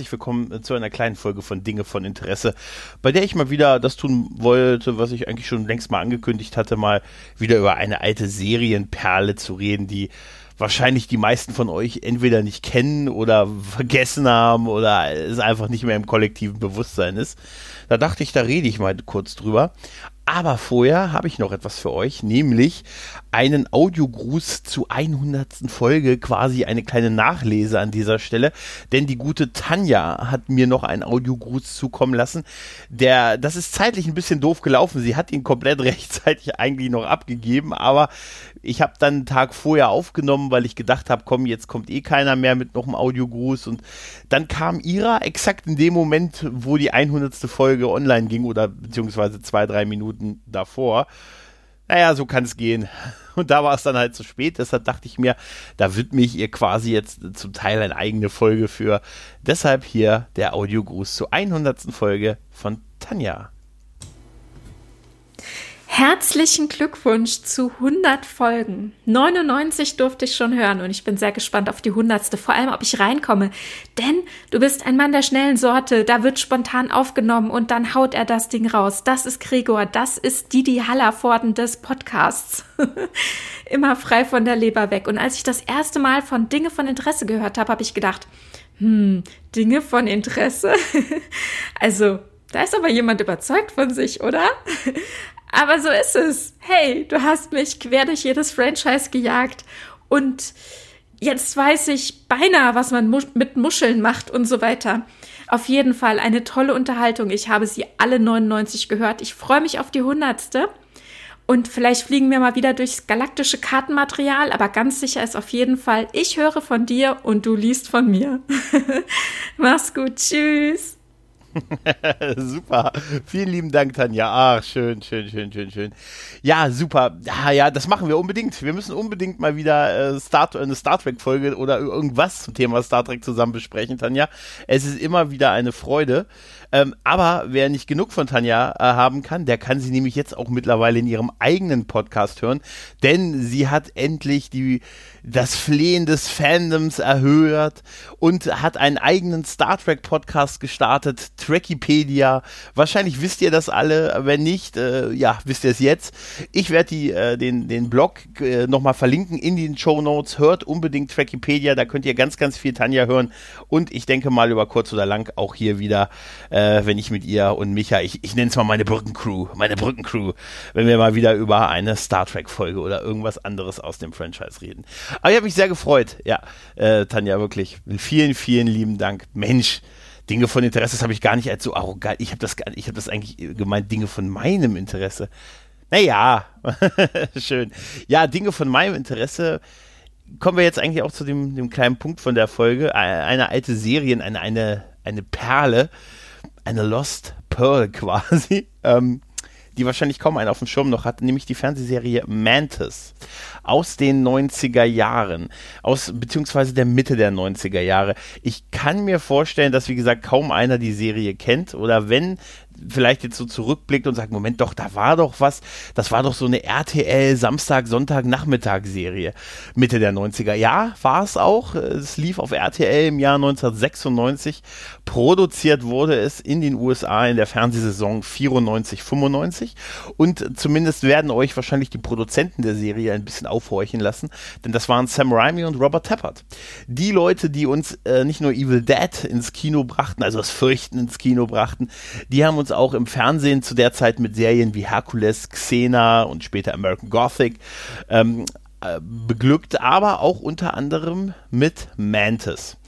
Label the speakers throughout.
Speaker 1: Herzlich willkommen äh, zu einer kleinen Folge von Dinge von Interesse, bei der ich mal wieder das tun wollte, was ich eigentlich schon längst mal angekündigt hatte, mal wieder über eine alte Serienperle zu reden, die wahrscheinlich die meisten von euch entweder nicht kennen oder vergessen haben oder es einfach nicht mehr im kollektiven Bewusstsein ist. Da dachte ich, da rede ich mal kurz drüber. Aber vorher habe ich noch etwas für euch, nämlich einen Audiogruß zu 100. Folge, quasi eine kleine Nachlese an dieser Stelle, denn die gute Tanja hat mir noch einen Audiogruß zukommen lassen. Der, das ist zeitlich ein bisschen doof gelaufen. Sie hat ihn komplett rechtzeitig eigentlich noch abgegeben, aber ich habe dann einen Tag vorher aufgenommen, weil ich gedacht habe, komm, jetzt kommt eh keiner mehr mit noch einem Audiogruß und dann kam ihrer exakt in dem Moment, wo die 100. Folge online ging oder beziehungsweise zwei, drei Minuten davor. Naja, so kann es gehen. Und da war es dann halt zu spät. Deshalb dachte ich mir, da widme ich ihr quasi jetzt zum Teil eine eigene Folge für. Deshalb hier der Audiogruß zur 100. Folge von Tanja.
Speaker 2: Herzlichen Glückwunsch zu 100 Folgen. 99 durfte ich schon hören und ich bin sehr gespannt auf die 100. Vor allem, ob ich reinkomme. Denn du bist ein Mann der schnellen Sorte. Da wird spontan aufgenommen und dann haut er das Ding raus. Das ist Gregor. Das ist Didi Hallervorden des Podcasts. Immer frei von der Leber weg. Und als ich das erste Mal von Dinge von Interesse gehört habe, habe ich gedacht, hm, Dinge von Interesse? also, da ist aber jemand überzeugt von sich, oder? Aber so ist es. Hey, du hast mich quer durch jedes Franchise gejagt und jetzt weiß ich beinahe, was man mit Muscheln macht und so weiter. Auf jeden Fall eine tolle Unterhaltung. Ich habe sie alle 99 gehört. Ich freue mich auf die 100. Und vielleicht fliegen wir mal wieder durchs galaktische Kartenmaterial, aber ganz sicher ist auf jeden Fall, ich höre von dir und du liest von mir. Mach's gut. Tschüss.
Speaker 1: super. Vielen lieben Dank, Tanja. Ach, schön, schön, schön, schön, schön. Ja, super. Ja, ja, das machen wir unbedingt. Wir müssen unbedingt mal wieder äh, Star, eine Star Trek-Folge oder irgendwas zum Thema Star Trek zusammen besprechen, Tanja. Es ist immer wieder eine Freude. Ähm, aber wer nicht genug von Tanja äh, haben kann, der kann sie nämlich jetzt auch mittlerweile in ihrem eigenen Podcast hören, denn sie hat endlich die das Flehen des Fandoms erhört und hat einen eigenen Star Trek Podcast gestartet, Trekipedia. Wahrscheinlich wisst ihr das alle, wenn nicht, äh, ja, wisst ihr es jetzt. Ich werde äh, den, den Blog äh, nochmal verlinken in den Show Notes. Hört unbedingt Trekipedia, da könnt ihr ganz, ganz viel Tanja hören und ich denke mal über kurz oder lang auch hier wieder, äh, wenn ich mit ihr und Micha, ich, ich nenne es mal meine Brückencrew, meine Brückencrew, wenn wir mal wieder über eine Star Trek Folge oder irgendwas anderes aus dem Franchise reden. Aber ich habe mich sehr gefreut. Ja, äh, Tanja, wirklich. Vielen, vielen lieben Dank. Mensch, Dinge von Interesse, das habe ich gar nicht als so arrogant. Ich habe das, hab das eigentlich gemeint, Dinge von meinem Interesse. Naja, schön. Ja, Dinge von meinem Interesse. Kommen wir jetzt eigentlich auch zu dem, dem kleinen Punkt von der Folge. Eine alte Serie, eine, eine, eine Perle, eine Lost Pearl quasi. Ähm, die wahrscheinlich kaum einer auf dem Schirm noch hat, nämlich die Fernsehserie Mantis aus den 90er Jahren, aus beziehungsweise der Mitte der 90er Jahre. Ich kann mir vorstellen, dass wie gesagt kaum einer die Serie kennt oder wenn vielleicht jetzt so zurückblickt und sagt, Moment, doch, da war doch was, das war doch so eine RTL Samstag, Sonntag, Nachmittag Serie Mitte der 90er. Ja, war es auch. Es lief auf RTL im Jahr 1996. Produziert wurde es in den USA in der Fernsehsaison 94, 95 und zumindest werden euch wahrscheinlich die Produzenten der Serie ein bisschen aufhorchen lassen, denn das waren Sam Raimi und Robert Tappert. Die Leute, die uns äh, nicht nur Evil Dead ins Kino brachten, also das Fürchten ins Kino brachten, die haben uns uns auch im Fernsehen zu der Zeit mit Serien wie Hercules, Xena und später American Gothic. Ähm, äh, beglückt, aber auch unter anderem mit Mantis.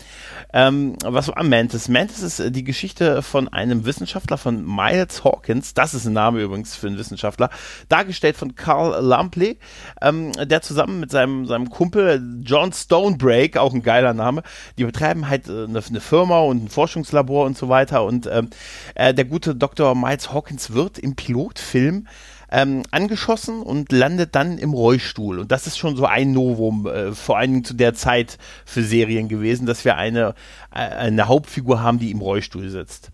Speaker 1: Ähm, was war Mantis? Mantis ist äh, die Geschichte von einem Wissenschaftler, von Miles Hawkins, das ist ein Name übrigens für einen Wissenschaftler, dargestellt von Carl Lampley, ähm, der zusammen mit seinem, seinem Kumpel John Stonebreak, auch ein geiler Name, die betreiben halt äh, eine, eine, Firma und ein Forschungslabor und so weiter und ähm, äh, der gute Dr. Miles Hawkins wird im Pilotfilm ähm, angeschossen und landet dann im Rollstuhl. Und das ist schon so ein Novum, äh, vor allen Dingen zu der Zeit für Serien gewesen, dass wir eine, äh, eine Hauptfigur haben, die im Rollstuhl sitzt.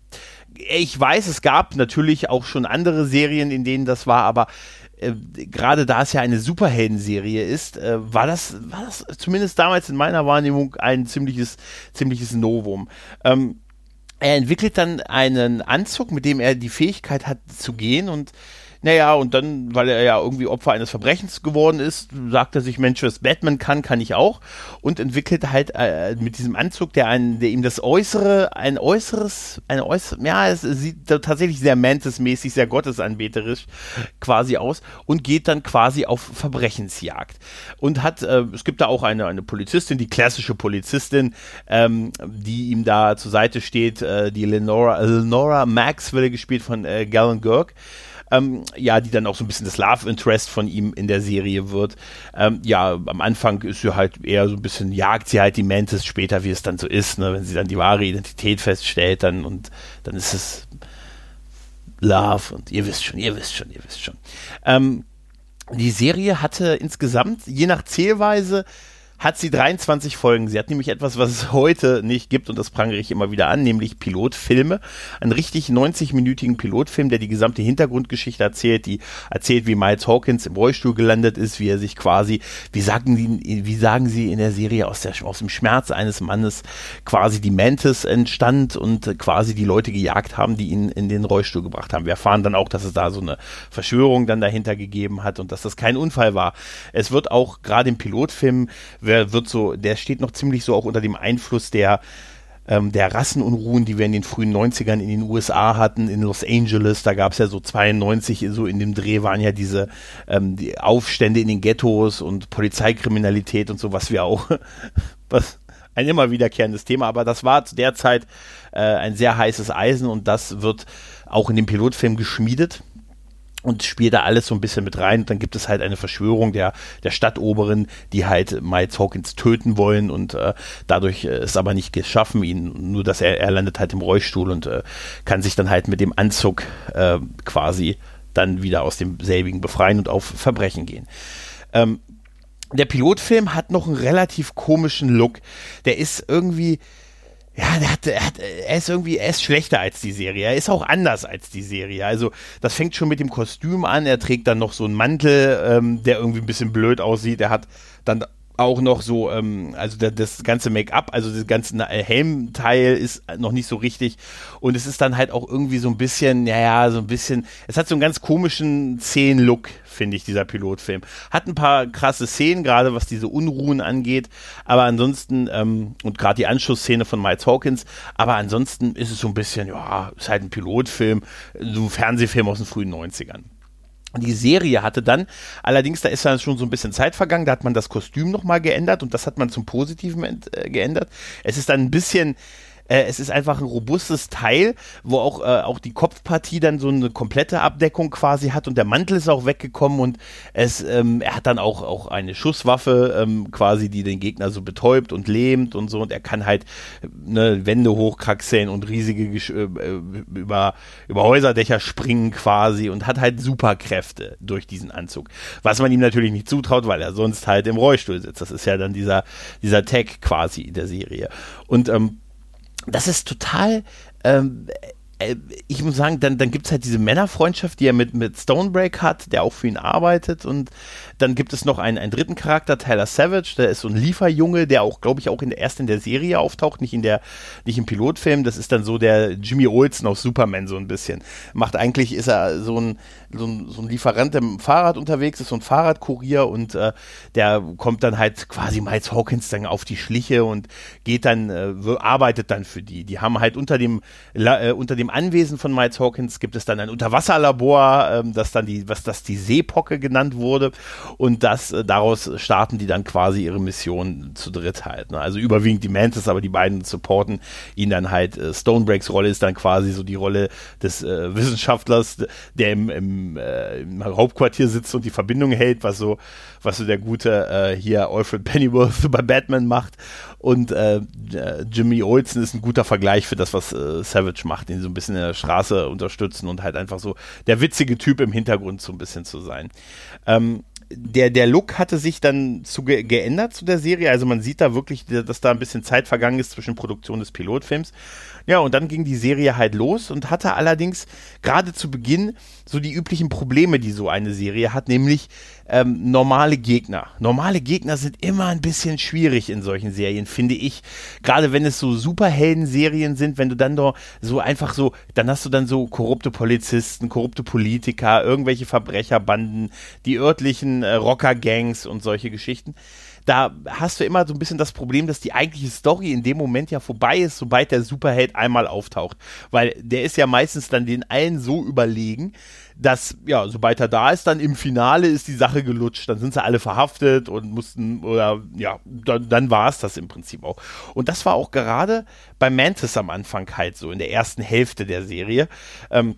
Speaker 1: Ich weiß, es gab natürlich auch schon andere Serien, in denen das war, aber äh, gerade da es ja eine Superhelden-Serie ist, äh, war das, war das zumindest damals in meiner Wahrnehmung ein ziemliches, ziemliches Novum. Ähm, er entwickelt dann einen Anzug, mit dem er die Fähigkeit hat zu gehen und naja, und dann, weil er ja irgendwie Opfer eines Verbrechens geworden ist, sagt er sich, Mensch, was Batman kann, kann ich auch. Und entwickelt halt äh, mit diesem Anzug, der, einen, der ihm das Äußere, ein äußeres, ein äußeres, ja, es sieht tatsächlich sehr Mantis-mäßig, sehr gottesanbeterisch quasi aus und geht dann quasi auf Verbrechensjagd. Und hat, äh, es gibt da auch eine, eine Polizistin, die klassische Polizistin, ähm, die ihm da zur Seite steht, äh, die Lenora, Lenora Maxwell, gespielt von äh, Galen Girk ähm, ja, die dann auch so ein bisschen das Love Interest von ihm in der Serie wird. Ähm, ja, am Anfang ist sie halt eher so ein bisschen, jagt sie halt die Mantis später, wie es dann so ist, ne, wenn sie dann die wahre Identität feststellt, dann und dann ist es Love und ihr wisst schon, ihr wisst schon, ihr wisst schon. Ähm, die Serie hatte insgesamt, je nach Zählweise, hat sie 23 Folgen. Sie hat nämlich etwas, was es heute nicht gibt und das prangere ich immer wieder an, nämlich Pilotfilme. Einen richtig 90-minütigen Pilotfilm, der die gesamte Hintergrundgeschichte erzählt, die erzählt, wie Miles Hawkins im Rollstuhl gelandet ist, wie er sich quasi, wie sagen die, wie sagen sie in der Serie aus der, aus dem Schmerz eines Mannes quasi die Mantis entstand und quasi die Leute gejagt haben, die ihn in den Rollstuhl gebracht haben. Wir erfahren dann auch, dass es da so eine Verschwörung dann dahinter gegeben hat und dass das kein Unfall war. Es wird auch gerade im Pilotfilm wer wird so, der steht noch ziemlich so auch unter dem Einfluss der ähm, der Rassenunruhen, die wir in den frühen 90ern in den USA hatten, in Los Angeles, da gab es ja so 92, so in dem Dreh waren ja diese ähm, die Aufstände in den Ghettos und Polizeikriminalität und so, was wir auch, was ein immer wiederkehrendes Thema, aber das war zu der Zeit äh, ein sehr heißes Eisen und das wird auch in dem Pilotfilm geschmiedet und spielt da alles so ein bisschen mit rein. Und dann gibt es halt eine Verschwörung der, der Stadtoberen, die halt Miles Hawkins töten wollen und äh, dadurch äh, ist aber nicht geschaffen, ihn, nur dass er, er landet halt im Rollstuhl und äh, kann sich dann halt mit dem Anzug äh, quasi dann wieder aus dem selbigen befreien und auf Verbrechen gehen. Ähm, der Pilotfilm hat noch einen relativ komischen Look. Der ist irgendwie, ja, der hat, er, hat, er ist irgendwie, er ist schlechter als die Serie. Er ist auch anders als die Serie. Also, das fängt schon mit dem Kostüm an. Er trägt dann noch so einen Mantel, ähm, der irgendwie ein bisschen blöd aussieht. Er hat dann auch noch so, ähm, also der, das ganze Make-up, also das ganze Helmteil ist noch nicht so richtig. Und es ist dann halt auch irgendwie so ein bisschen, naja, so ein bisschen, es hat so einen ganz komischen Szenen-Look, finde ich, dieser Pilotfilm. Hat ein paar krasse Szenen, gerade was diese Unruhen angeht, aber ansonsten, ähm, und gerade die Anschlussszene von Miles Hawkins, aber ansonsten ist es so ein bisschen, ja, ist halt ein Pilotfilm, so ein Fernsehfilm aus den frühen 90ern. Die Serie hatte dann, allerdings, da ist dann schon so ein bisschen Zeit vergangen, da hat man das Kostüm nochmal geändert und das hat man zum Positiven äh, geändert. Es ist dann ein bisschen, äh, es ist einfach ein robustes Teil, wo auch, äh, auch die Kopfpartie dann so eine komplette Abdeckung quasi hat und der Mantel ist auch weggekommen und es, ähm, er hat dann auch, auch eine Schusswaffe ähm, quasi, die den Gegner so betäubt und lähmt und so und er kann halt ne, Wände hochkraxeln und riesige äh, äh, über, über Häuserdächer springen quasi und hat halt Superkräfte durch diesen Anzug. Was man ihm natürlich nicht zutraut, weil er sonst halt im Rollstuhl sitzt. Das ist ja dann dieser, dieser Tag quasi der Serie. Und ähm, das ist total ähm, äh, ich muss sagen, dann, dann gibt es halt diese Männerfreundschaft, die er mit, mit Stonebreak hat, der auch für ihn arbeitet. Und dann gibt es noch einen, einen dritten Charakter, Tyler Savage, der ist so ein Lieferjunge, der auch, glaube ich, auch in erst in der Serie auftaucht, nicht in der, nicht im Pilotfilm. Das ist dann so der Jimmy Olsen aus Superman so ein bisschen. Macht eigentlich, ist er so ein, so ein, so ein Lieferant, dem Fahrrad unterwegs ist, so ein Fahrradkurier und äh, der kommt dann halt quasi Miles Hawkins dann auf die Schliche und geht dann, äh, arbeitet dann für die. Die haben halt unter dem, äh, unter dem Anwesen von Miles Hawkins gibt es dann ein Unterwasserlabor, ähm, das dann die, was das die Seepocke genannt wurde. Und das, äh, daraus starten die dann quasi ihre Mission zu dritt halt. Ne? Also überwiegend die Mantis, aber die beiden supporten ihn dann halt. Äh, Stonebreaks Rolle ist dann quasi so die Rolle des äh, Wissenschaftlers, der im, im, äh, im Hauptquartier sitzt und die Verbindung hält, was so, was so der gute äh, hier Alfred Pennyworth bei Batman macht. Und äh, Jimmy Olsen ist ein guter Vergleich für das, was äh, Savage macht, ihn so ein bisschen in der Straße unterstützen und halt einfach so der witzige Typ im Hintergrund so ein bisschen zu sein. Ähm, der, der Look hatte sich dann zu ge geändert zu der Serie. Also man sieht da wirklich, dass da ein bisschen Zeit vergangen ist zwischen Produktion des Pilotfilms. Ja, und dann ging die Serie halt los und hatte allerdings gerade zu Beginn so die üblichen Probleme, die so eine Serie hat, nämlich ähm, normale Gegner. Normale Gegner sind immer ein bisschen schwierig in solchen Serien, finde ich. Gerade wenn es so Superhelden-Serien sind, wenn du dann doch so einfach so, dann hast du dann so korrupte Polizisten, korrupte Politiker, irgendwelche Verbrecherbanden, die örtlichen äh, Rocker-Gangs und solche Geschichten da hast du immer so ein bisschen das Problem, dass die eigentliche Story in dem Moment ja vorbei ist, sobald der Superheld einmal auftaucht. Weil der ist ja meistens dann den allen so überlegen, dass, ja, sobald er da ist, dann im Finale ist die Sache gelutscht. Dann sind sie alle verhaftet und mussten, oder ja, dann, dann war es das im Prinzip auch. Und das war auch gerade bei Mantis am Anfang halt so, in der ersten Hälfte der Serie, ähm,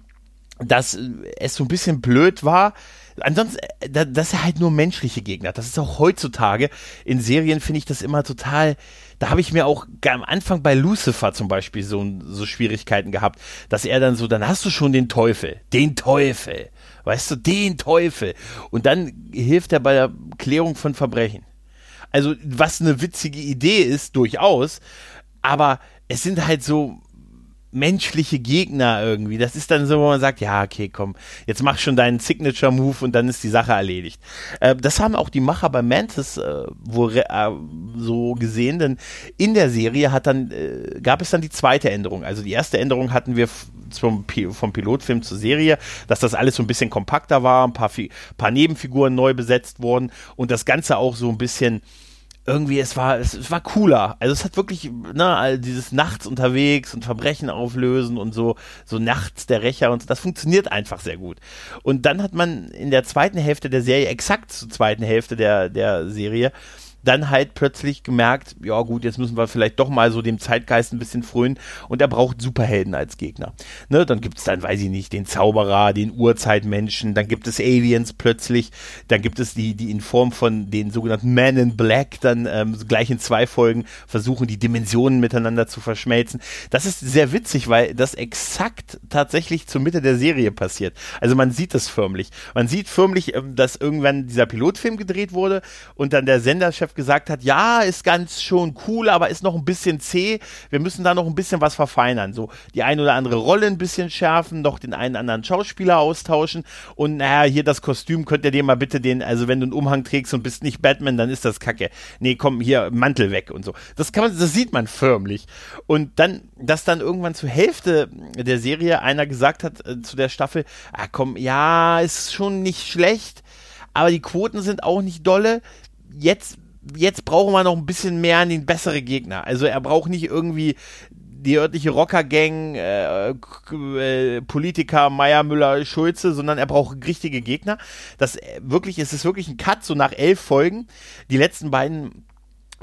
Speaker 1: dass es so ein bisschen blöd war, ansonsten, äh, das ist halt nur menschliche Gegner. Das ist auch heutzutage in Serien finde ich das immer total. Da habe ich mir auch am Anfang bei Lucifer zum Beispiel so, so Schwierigkeiten gehabt, dass er dann so, dann hast du schon den Teufel, den Teufel, weißt du, den Teufel. Und dann hilft er bei der Klärung von Verbrechen. Also, was eine witzige Idee ist, durchaus, aber es sind halt so menschliche Gegner irgendwie. Das ist dann so, wo man sagt, ja, okay, komm, jetzt mach schon deinen Signature-Move und dann ist die Sache erledigt. Äh, das haben auch die Macher bei Mantis äh, wohl äh, so gesehen, denn in der Serie hat dann, äh, gab es dann die zweite Änderung. Also die erste Änderung hatten wir zum, vom Pilotfilm zur Serie, dass das alles so ein bisschen kompakter war, ein paar, paar Nebenfiguren neu besetzt wurden und das Ganze auch so ein bisschen irgendwie, es war, es, es, war cooler. Also es hat wirklich, ne, dieses Nachts unterwegs und Verbrechen auflösen und so, so nachts der Rächer und so, das funktioniert einfach sehr gut. Und dann hat man in der zweiten Hälfte der Serie, exakt zur zweiten Hälfte der, der Serie, dann halt plötzlich gemerkt, ja gut, jetzt müssen wir vielleicht doch mal so dem Zeitgeist ein bisschen frönen und er braucht Superhelden als Gegner. Ne, dann gibt es dann, weiß ich nicht, den Zauberer, den Urzeitmenschen, dann gibt es Aliens plötzlich, dann gibt es die, die in Form von den sogenannten Men in Black dann ähm, gleich in zwei Folgen versuchen, die Dimensionen miteinander zu verschmelzen. Das ist sehr witzig, weil das exakt tatsächlich zur Mitte der Serie passiert. Also man sieht das förmlich. Man sieht förmlich, ähm, dass irgendwann dieser Pilotfilm gedreht wurde und dann der Senderchef Chef gesagt hat, ja, ist ganz schon cool, aber ist noch ein bisschen zäh. Wir müssen da noch ein bisschen was verfeinern. So die ein oder andere Rolle ein bisschen schärfen, noch den einen anderen Schauspieler austauschen und naja, hier das Kostüm könnt ihr dir mal bitte den, also wenn du einen Umhang trägst und bist nicht Batman, dann ist das Kacke. Nee, komm, hier Mantel weg und so. Das kann man, das sieht man förmlich. Und dann, dass dann irgendwann zur Hälfte der Serie einer gesagt hat äh, zu der Staffel, ah komm, ja, ist schon nicht schlecht, aber die Quoten sind auch nicht dolle. Jetzt jetzt brauchen wir noch ein bisschen mehr an den bessere Gegner. Also er braucht nicht irgendwie die örtliche Rockergang, äh, äh, Politiker Meier, Müller, Schulze, sondern er braucht richtige Gegner. Das äh, wirklich, es ist wirklich ein Cut, so nach elf Folgen. Die letzten beiden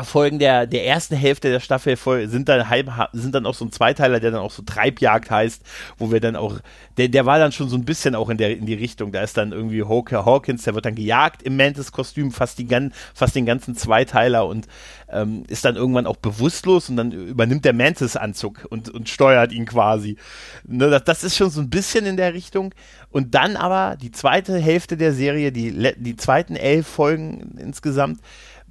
Speaker 1: Folgen der, der ersten Hälfte der Staffel sind dann halb, sind dann auch so ein Zweiteiler, der dann auch so Treibjagd heißt, wo wir dann auch, der, der war dann schon so ein bisschen auch in der, in die Richtung, da ist dann irgendwie Hawker Hawkins, der wird dann gejagt im Mantis-Kostüm, fast, die, fast den ganzen Zweiteiler und ähm, ist dann irgendwann auch bewusstlos und dann übernimmt der Mantis-Anzug und, und steuert ihn quasi. Ne, das, das ist schon so ein bisschen in der Richtung. Und dann aber die zweite Hälfte der Serie, die, die zweiten elf Folgen insgesamt,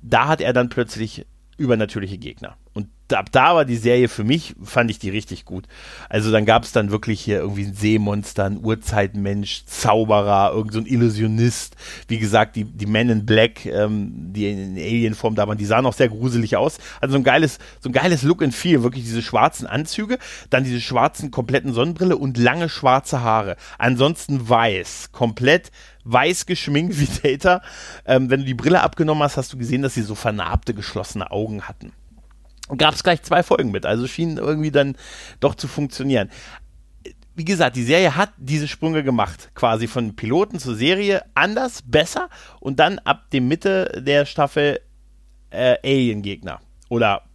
Speaker 1: da hat er dann plötzlich übernatürliche Gegner. Und ab da war die Serie für mich, fand ich die richtig gut. Also dann gab es dann wirklich hier irgendwie ein Seemonster, ein Urzeitmensch, Zauberer, irgend so ein Illusionist. Wie gesagt, die, die Men in Black, ähm, die in Alienform da waren, die sahen auch sehr gruselig aus. Also so ein geiles, so ein geiles Look and Feel, wirklich diese schwarzen Anzüge, dann diese schwarzen kompletten Sonnenbrille und lange schwarze Haare. Ansonsten weiß, komplett weiß geschminkt wie Data. Ähm, wenn du die Brille abgenommen hast, hast du gesehen, dass sie so vernarbte, geschlossene Augen hatten. Gab es gleich zwei Folgen mit, also schien irgendwie dann doch zu funktionieren. Wie gesagt, die Serie hat diese Sprünge gemacht, quasi von Piloten zur Serie, anders, besser und dann ab dem Mitte der Staffel äh, Alien-Gegner oder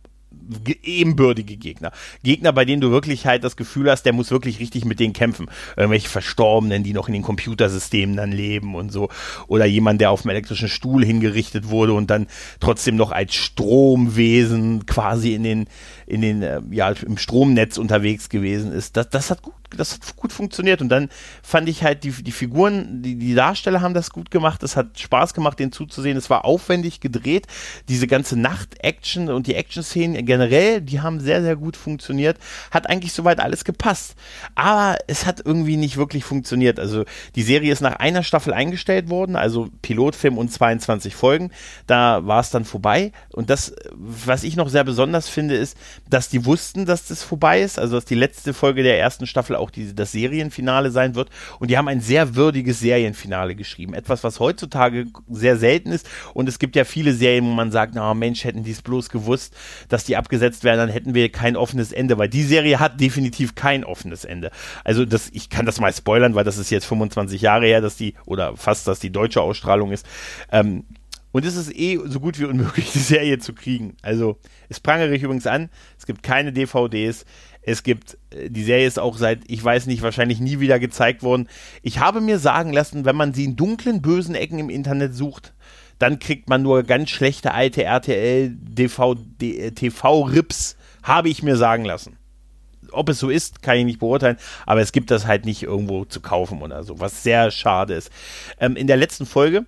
Speaker 1: ebenbürtige Gegner. Gegner, bei denen du wirklich halt das Gefühl hast, der muss wirklich richtig mit denen kämpfen. Irgendwelche Verstorbenen, die noch in den Computersystemen dann leben und so. Oder jemand, der auf dem elektrischen Stuhl hingerichtet wurde und dann trotzdem noch als Stromwesen quasi in den, in den, äh, ja, im Stromnetz unterwegs gewesen ist. Das, das hat gut das hat gut funktioniert. Und dann fand ich halt, die, die Figuren, die, die Darsteller haben das gut gemacht. Es hat Spaß gemacht, den zuzusehen. Es war aufwendig gedreht. Diese ganze Nacht-Action und die Action-Szenen generell, die haben sehr, sehr gut funktioniert. Hat eigentlich soweit alles gepasst. Aber es hat irgendwie nicht wirklich funktioniert. Also die Serie ist nach einer Staffel eingestellt worden, also Pilotfilm und 22 Folgen. Da war es dann vorbei. Und das, was ich noch sehr besonders finde, ist, dass die wussten, dass das vorbei ist. Also dass die letzte Folge der ersten Staffel auch die, das Serienfinale sein wird. Und die haben ein sehr würdiges Serienfinale geschrieben. Etwas, was heutzutage sehr selten ist. Und es gibt ja viele Serien, wo man sagt, na Mensch, hätten die es bloß gewusst, dass die abgesetzt werden, dann hätten wir kein offenes Ende. Weil die Serie hat definitiv kein offenes Ende. Also das, ich kann das mal spoilern, weil das ist jetzt 25 Jahre her, dass die, oder fast, dass die deutsche Ausstrahlung ist. Ähm, und es ist eh so gut wie unmöglich, die Serie zu kriegen. Also, es prangere ich übrigens an. Es gibt keine DVDs. Es gibt, äh, die Serie ist auch seit, ich weiß nicht, wahrscheinlich nie wieder gezeigt worden. Ich habe mir sagen lassen, wenn man sie in dunklen, bösen Ecken im Internet sucht, dann kriegt man nur ganz schlechte alte RTL TV-Rips, habe ich mir sagen lassen. Ob es so ist, kann ich nicht beurteilen, aber es gibt das halt nicht irgendwo zu kaufen oder so, was sehr schade ist. Ähm, in der letzten Folge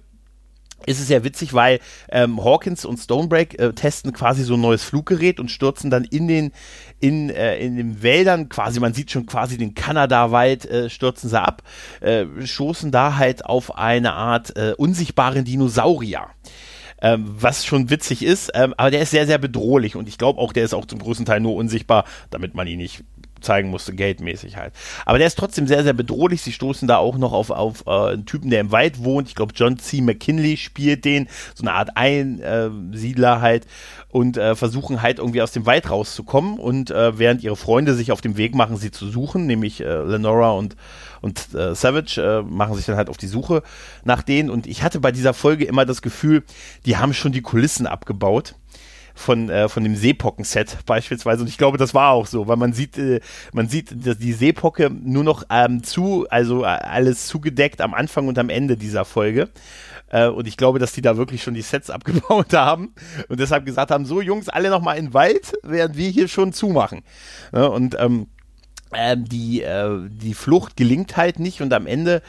Speaker 1: ist es ja witzig, weil ähm, Hawkins und Stonebreak äh, testen quasi so ein neues Fluggerät und stürzen dann in den in, äh, in den Wäldern quasi, man sieht schon quasi den Kanada-Wald, äh, stürzen sie ab, äh, stoßen da halt auf eine Art äh, unsichtbaren Dinosaurier. Ähm, was schon witzig ist, ähm, aber der ist sehr, sehr bedrohlich und ich glaube auch, der ist auch zum größten Teil nur unsichtbar, damit man ihn nicht zeigen musste, geldmäßig halt. Aber der ist trotzdem sehr, sehr bedrohlich. Sie stoßen da auch noch auf, auf äh, einen Typen, der im Wald wohnt. Ich glaube, John C. McKinley spielt den, so eine Art Einsiedler halt und äh, versuchen halt irgendwie aus dem Wald rauszukommen und äh, während ihre Freunde sich auf dem Weg machen, sie zu suchen, nämlich äh, Lenora und und äh, Savage äh, machen sich dann halt auf die Suche nach denen und ich hatte bei dieser Folge immer das Gefühl, die haben schon die Kulissen abgebaut von, äh, von dem Seepocken-Set beispielsweise. Und ich glaube, das war auch so, weil man sieht, äh, man sieht dass die Seepocke nur noch ähm, zu, also äh, alles zugedeckt am Anfang und am Ende dieser Folge. Äh, und ich glaube, dass die da wirklich schon die Sets abgebaut haben und deshalb gesagt haben, so Jungs, alle nochmal in den Wald, während wir hier schon zumachen. Ja, und ähm, äh, die, äh, die Flucht gelingt halt nicht und am Ende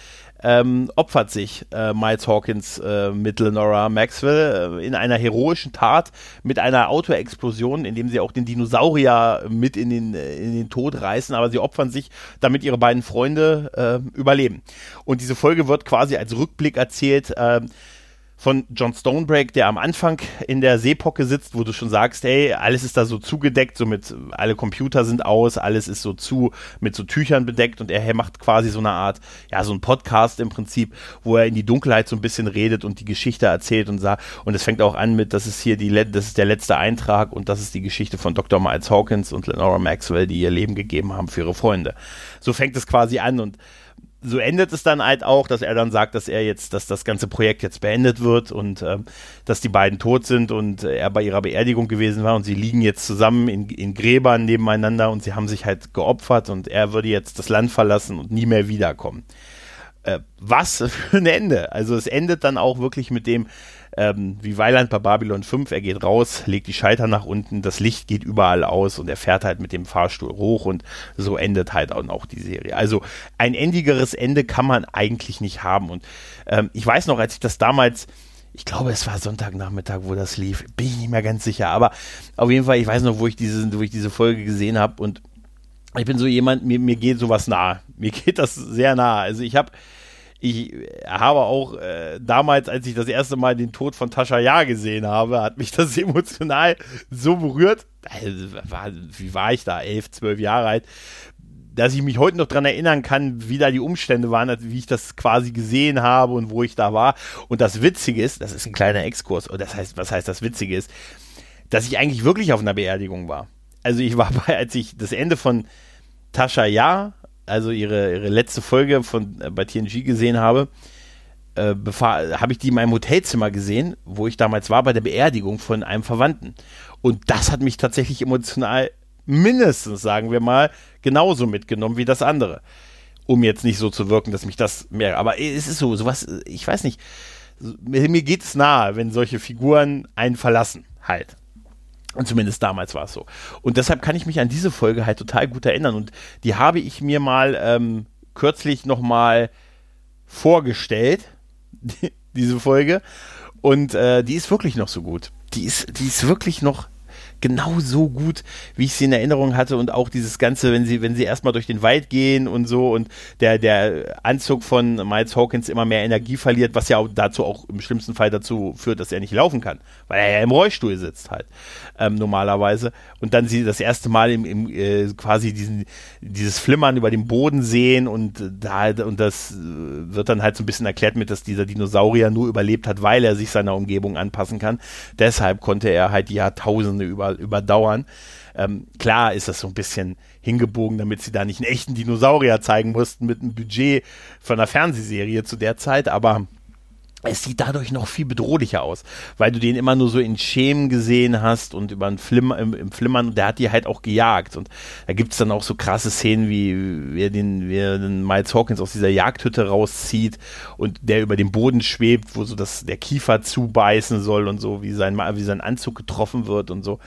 Speaker 1: ähm, opfert sich äh, Miles Hawkins äh, mit Lenora Maxwell äh, in einer heroischen Tat mit einer Autoexplosion, indem sie auch den Dinosaurier mit in den, äh, in den Tod reißen, aber sie opfern sich, damit ihre beiden Freunde äh, überleben. Und diese Folge wird quasi als Rückblick erzählt. Von John Stonebreak, der am Anfang in der Seepocke sitzt, wo du schon sagst, hey, alles ist da so zugedeckt, so mit, alle Computer sind aus, alles ist so zu, mit so Tüchern bedeckt und er macht quasi so eine Art, ja, so ein Podcast im Prinzip, wo er in die Dunkelheit so ein bisschen redet und die Geschichte erzählt und sagt, und es fängt auch an mit, das ist hier die, das ist der letzte Eintrag und das ist die Geschichte von Dr. Miles Hawkins und Lenora Maxwell, die ihr Leben gegeben haben für ihre Freunde. So fängt es quasi an und so endet es dann halt auch, dass er dann sagt, dass er jetzt, dass das ganze Projekt jetzt beendet wird und äh, dass die beiden tot sind und er bei ihrer Beerdigung gewesen war und sie liegen jetzt zusammen in, in Gräbern nebeneinander und sie haben sich halt geopfert und er würde jetzt das Land verlassen und nie mehr wiederkommen. Äh, was für ein Ende. Also es endet dann auch wirklich mit dem, ähm, wie Weiland bei Babylon 5, er geht raus, legt die Schalter nach unten, das Licht geht überall aus und er fährt halt mit dem Fahrstuhl hoch und so endet halt auch die Serie. Also ein endigeres Ende kann man eigentlich nicht haben und ähm, ich weiß noch, als ich das damals ich glaube, es war Sonntagnachmittag, wo das lief. Bin ich nicht mehr ganz sicher. Aber auf jeden Fall, ich weiß noch, wo ich diese, wo ich diese Folge gesehen habe. Und ich bin so jemand, mir, mir geht sowas nah. Mir geht das sehr nah. Also ich habe ich habe auch äh, damals, als ich das erste Mal den Tod von Tascha Ja gesehen habe, hat mich das emotional so berührt. Also, wie war ich da? Elf, zwölf Jahre alt. Dass ich mich heute noch daran erinnern kann, wie da die Umstände waren, wie ich das quasi gesehen habe und wo ich da war. Und das Witzige ist, das ist ein kleiner Exkurs, und das heißt, was heißt das Witzige ist, dass ich eigentlich wirklich auf einer Beerdigung war. Also ich war bei, als ich das Ende von Tascha Ja also ihre, ihre letzte Folge von äh, bei TNG gesehen habe, äh, habe ich die in meinem Hotelzimmer gesehen, wo ich damals war bei der Beerdigung von einem Verwandten. Und das hat mich tatsächlich emotional mindestens, sagen wir mal, genauso mitgenommen wie das andere. Um jetzt nicht so zu wirken, dass mich das mehr. Aber es ist so, sowas, ich weiß nicht. Mir, mir geht es nahe, wenn solche Figuren einen verlassen, halt. Und zumindest damals war es so. Und deshalb kann ich mich an diese Folge halt total gut erinnern. Und die habe ich mir mal ähm, kürzlich nochmal vorgestellt, die, diese Folge. Und äh, die ist wirklich noch so gut. Die ist, die ist wirklich noch genau so gut, wie ich sie in Erinnerung hatte und auch dieses Ganze, wenn sie, wenn sie erstmal durch den Wald gehen und so und der, der Anzug von Miles Hawkins immer mehr Energie verliert, was ja auch dazu auch im schlimmsten Fall dazu führt, dass er nicht laufen kann, weil er ja im Rollstuhl sitzt halt, ähm, normalerweise. Und dann sie das erste Mal im, im äh, quasi diesen, dieses Flimmern über dem Boden sehen und da, und das äh, wird dann halt so ein bisschen erklärt mit, dass dieser Dinosaurier nur überlebt hat, weil er sich seiner Umgebung anpassen kann. Deshalb konnte er halt die Jahrtausende über über, überdauern. Ähm, klar ist das so ein bisschen hingebogen, damit sie da nicht einen echten Dinosaurier zeigen mussten mit einem Budget von einer Fernsehserie zu der Zeit, aber es sieht dadurch noch viel bedrohlicher aus, weil du den immer nur so in Schemen gesehen hast und über ein Flimmer, im, im, Flimmern und der hat die halt auch gejagt und da gibt es dann auch so krasse Szenen, wie, wie, er den, wie den Miles Hawkins aus dieser Jagdhütte rauszieht und der über dem Boden schwebt, wo so das, der Kiefer zubeißen soll und so, wie sein, wie sein Anzug getroffen wird und so.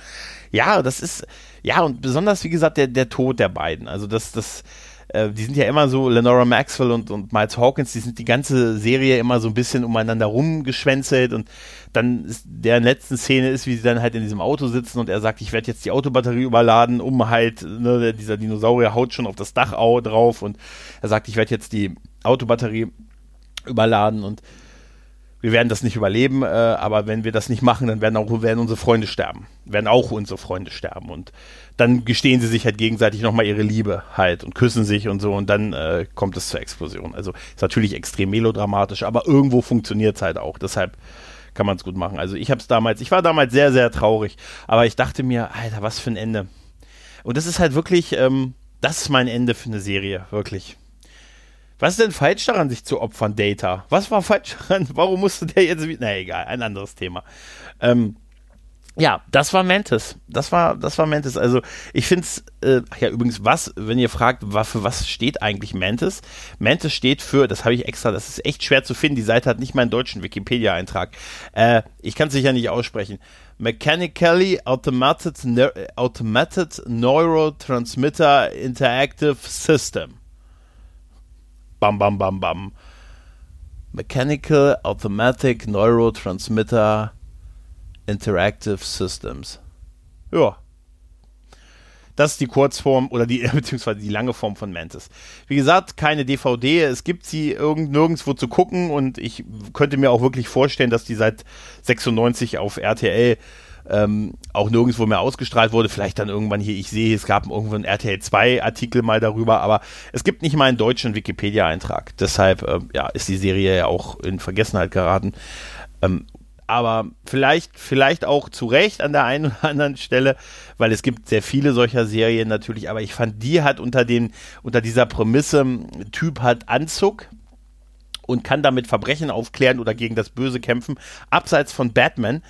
Speaker 1: Ja, das ist, ja, und besonders, wie gesagt, der, der Tod der beiden, also das, das, äh, die sind ja immer so, Lenora Maxwell und, und Miles Hawkins, die sind die ganze Serie immer so ein bisschen umeinander rumgeschwänzelt und dann ist der letzten Szene ist, wie sie dann halt in diesem Auto sitzen und er sagt, ich werde jetzt die Autobatterie überladen, um halt, ne, dieser Dinosaurier haut schon auf das Dach drauf und er sagt, ich werde jetzt die Autobatterie überladen und wir werden das nicht überleben, äh, aber wenn wir das nicht machen, dann werden auch werden unsere Freunde sterben. Werden auch unsere Freunde sterben. Und dann gestehen sie sich halt gegenseitig nochmal ihre Liebe halt und küssen sich und so und dann äh, kommt es zur Explosion. Also ist natürlich extrem melodramatisch, aber irgendwo funktioniert es halt auch. Deshalb kann man es gut machen. Also ich habe es damals, ich war damals sehr, sehr traurig, aber ich dachte mir, Alter, was für ein Ende. Und das ist halt wirklich, ähm, das ist mein Ende für eine Serie, wirklich. Was ist denn falsch daran, sich zu opfern, Data? Was war falsch daran? Warum musste der jetzt wieder. Na egal, ein anderes Thema. Ähm, ja, das war Mantis. Das war, das war Mantis. Also ich finde es, äh, ja übrigens, was, wenn ihr fragt, für was steht eigentlich Mantis? Mantis steht für, das habe ich extra, das ist echt schwer zu finden, die Seite hat nicht meinen deutschen Wikipedia-Eintrag. Äh, ich kann es sicher nicht aussprechen. Mechanically Automated, ne Automated Neurotransmitter Interactive System. Bam, bam, bam, bam. Mechanical Automatic Neurotransmitter Interactive Systems. Ja. Das ist die Kurzform oder die, beziehungsweise die lange Form von Mantis. Wie gesagt, keine DVD. Es gibt sie irgend, nirgendwo zu gucken und ich könnte mir auch wirklich vorstellen, dass die seit 96 auf RTL ähm, auch nirgendwo mehr ausgestrahlt wurde. Vielleicht dann irgendwann hier, ich sehe, es gab irgendwo einen RTL 2 Artikel mal darüber, aber es gibt nicht mal einen deutschen Wikipedia-Eintrag. Deshalb äh, ja, ist die Serie ja auch in Vergessenheit geraten. Ähm, aber vielleicht, vielleicht auch zu Recht an der einen oder anderen Stelle, weil es gibt sehr viele solcher Serien natürlich, aber ich fand, die hat unter den, unter dieser Prämisse, Typ hat Anzug und kann damit Verbrechen aufklären oder gegen das Böse kämpfen, abseits von Batman,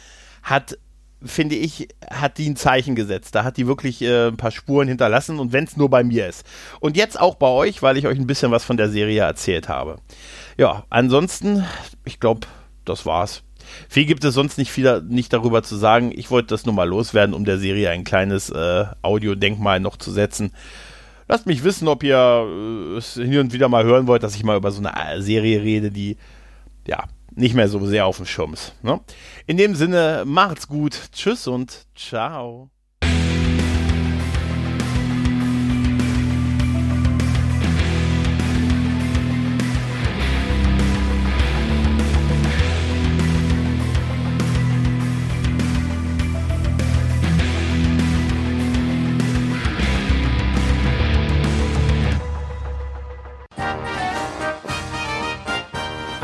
Speaker 1: hat finde ich, hat die ein Zeichen gesetzt. Da hat die wirklich äh, ein paar Spuren hinterlassen und wenn es nur bei mir ist. Und jetzt auch bei euch, weil ich euch ein bisschen was von der Serie erzählt habe. Ja, ansonsten, ich glaube, das war's. Viel gibt es sonst nicht viel nicht darüber zu sagen. Ich wollte das nur mal loswerden, um der Serie ein kleines äh, Audiodenkmal noch zu setzen. Lasst mich wissen, ob ihr äh, es hin und wieder mal hören wollt, dass ich mal über so eine Serie rede, die ja nicht mehr so sehr auf dem Schirm ist. Ne? In dem Sinne, macht's gut. Tschüss und ciao.